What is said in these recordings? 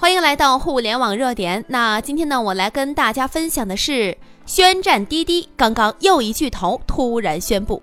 欢迎来到互联网热点。那今天呢，我来跟大家分享的是宣战滴滴。刚刚又一巨头突然宣布，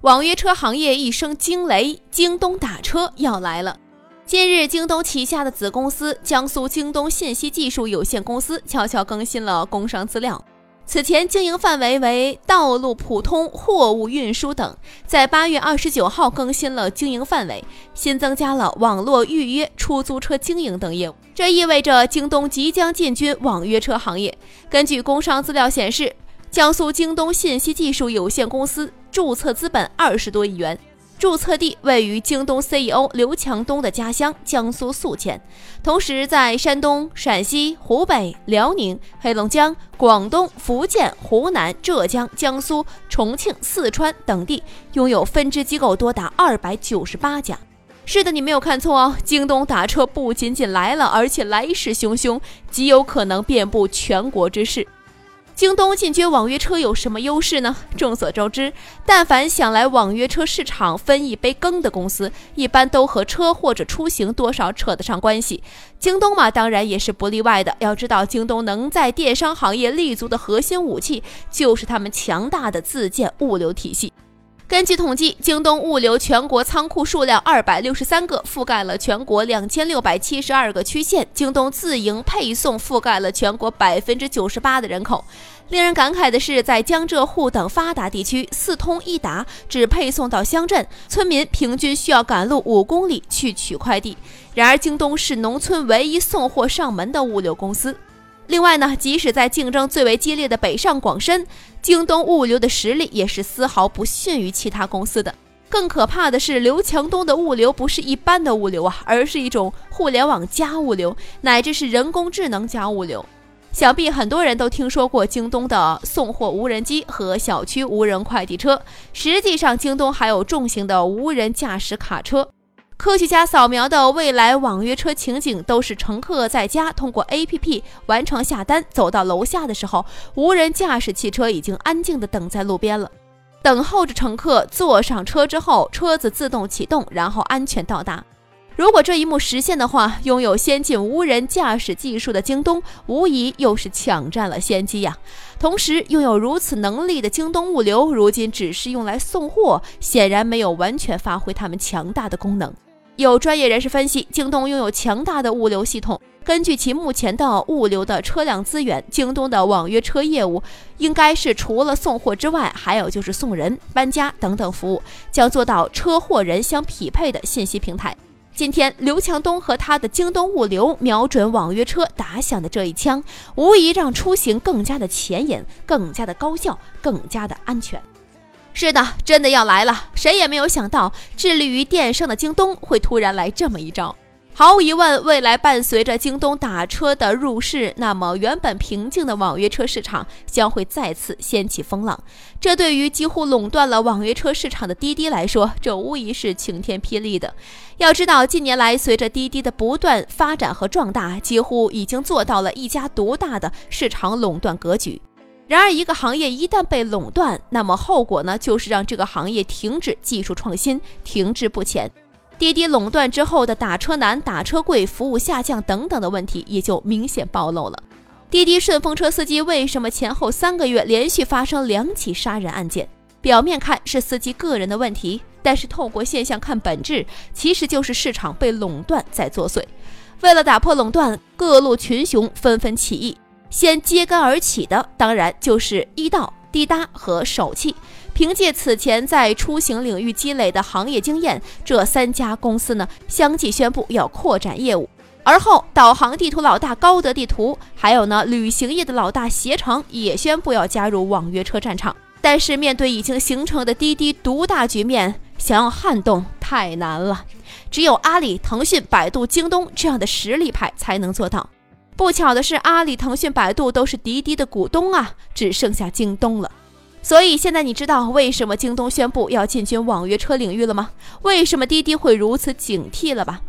网约车行业一声惊雷，京东打车要来了。近日，京东旗下的子公司江苏京东信息技术有限公司悄悄更新了工商资料。此前经营范围为道路普通、货物运输等，在八月二十九号更新了经营范围，新增加了网络预约、出租车经营等业务。这意味着京东即将进军网约车行业。根据工商资料显示，江苏京东信息技术有限公司注册资本二十多亿元。注册地位于京东 CEO 刘强东的家乡江苏宿迁，同时在山东、陕西、湖北、辽宁、黑龙江、广东、福建、湖南、浙江、江苏、重庆、四川等地拥有分支机构多达二百九十八家。是的，你没有看错哦，京东打车不仅仅来了，而且来势汹汹，极有可能遍布全国之势。京东进军网约车有什么优势呢？众所周知，但凡想来网约车市场分一杯羹的公司，一般都和车或者出行多少扯得上关系。京东嘛，当然也是不例外的。要知道，京东能在电商行业立足的核心武器，就是他们强大的自建物流体系。根据统计，京东物流全国仓库数量二百六十三个，覆盖了全国两千六百七十二个区县。京东自营配送覆盖了全国百分之九十八的人口。令人感慨的是，在江浙沪等发达地区，四通一达只配送到乡镇，村民平均需要赶路五公里去取快递。然而，京东是农村唯一送货上门的物流公司。另外呢，即使在竞争最为激烈的北上广深，京东物流的实力也是丝毫不逊于其他公司的。更可怕的是，刘强东的物流不是一般的物流啊，而是一种互联网加物流，乃至是人工智能加物流。想必很多人都听说过京东的送货无人机和小区无人快递车，实际上，京东还有重型的无人驾驶卡车。科学家扫描的未来网约车情景，都是乘客在家通过 APP 完成下单，走到楼下的时候，无人驾驶汽车已经安静地等在路边了，等候着乘客坐上车之后，车子自动启动，然后安全到达。如果这一幕实现的话，拥有先进无人驾驶技术的京东，无疑又是抢占了先机呀。同时，拥有如此能力的京东物流，如今只是用来送货，显然没有完全发挥他们强大的功能。有专业人士分析，京东拥有强大的物流系统。根据其目前的物流的车辆资源，京东的网约车业务应该是除了送货之外，还有就是送人、搬家等等服务，将做到车货人相匹配的信息平台。今天，刘强东和他的京东物流瞄准网约车打响的这一枪，无疑让出行更加的前沿、更加的高效、更加的安全。是的，真的要来了！谁也没有想到，致力于电商的京东会突然来这么一招。毫无疑问，未来伴随着京东打车的入市，那么原本平静的网约车市场将会再次掀起风浪。这对于几乎垄断了网约车市场的滴滴来说，这无疑是晴天霹雳的。要知道，近年来随着滴滴的不断发展和壮大，几乎已经做到了一家独大的市场垄断格局。然而，一个行业一旦被垄断，那么后果呢，就是让这个行业停止技术创新，停滞不前。滴滴垄断之后的打车难、打车贵、服务下降等等的问题，也就明显暴露了。滴滴顺风车司机为什么前后三个月连续发生两起杀人案件？表面看是司机个人的问题，但是透过现象看本质，其实就是市场被垄断在作祟。为了打破垄断，各路群雄纷纷起义。先揭竿而起的，当然就是一道滴答和手气。凭借此前在出行领域积累的行业经验，这三家公司呢相继宣布要扩展业务。而后，导航地图老大高德地图，还有呢旅行业的老大携程也宣布要加入网约车战场。但是，面对已经形成的滴滴独大局面，想要撼动太难了。只有阿里、腾讯、百度、京东这样的实力派才能做到。不巧的是，阿里、腾讯、百度都是滴滴的股东啊，只剩下京东了。所以现在你知道为什么京东宣布要进军网约车领域了吗？为什么滴滴会如此警惕了吧？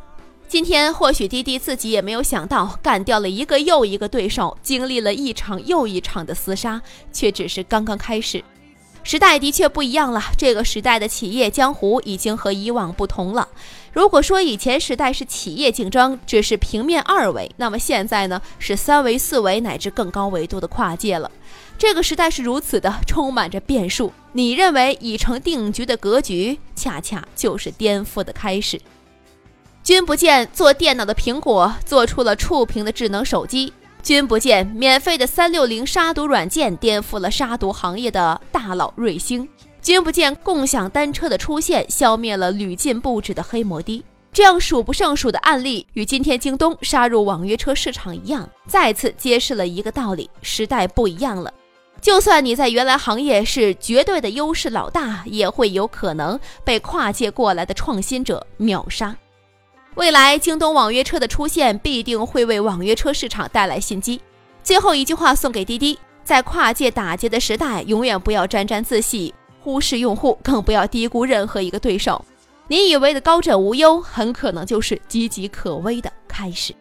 今天或许滴滴自己也没有想到，干掉了一个又一个对手，经历了一场又一场的厮杀，却只是刚刚开始。时代的确不一样了，这个时代的企业江湖已经和以往不同了。如果说以前时代是企业竞争，只是平面二维，那么现在呢是三维、四维乃至更高维度的跨界了。这个时代是如此的充满着变数，你认为已成定局的格局，恰恰就是颠覆的开始。君不见做电脑的苹果做出了触屏的智能手机。君不见，免费的三六零杀毒软件颠覆了杀毒行业的大佬瑞星；君不见，共享单车的出现消灭了屡禁不止的黑摩的。这样数不胜数的案例，与今天京东杀入网约车市场一样，再次揭示了一个道理：时代不一样了。就算你在原来行业是绝对的优势老大，也会有可能被跨界过来的创新者秒杀。未来，京东网约车的出现必定会为网约车市场带来新机。最后一句话送给滴滴：在跨界打劫的时代，永远不要沾沾自喜，忽视用户，更不要低估任何一个对手。你以为的高枕无忧，很可能就是岌岌可危的开始。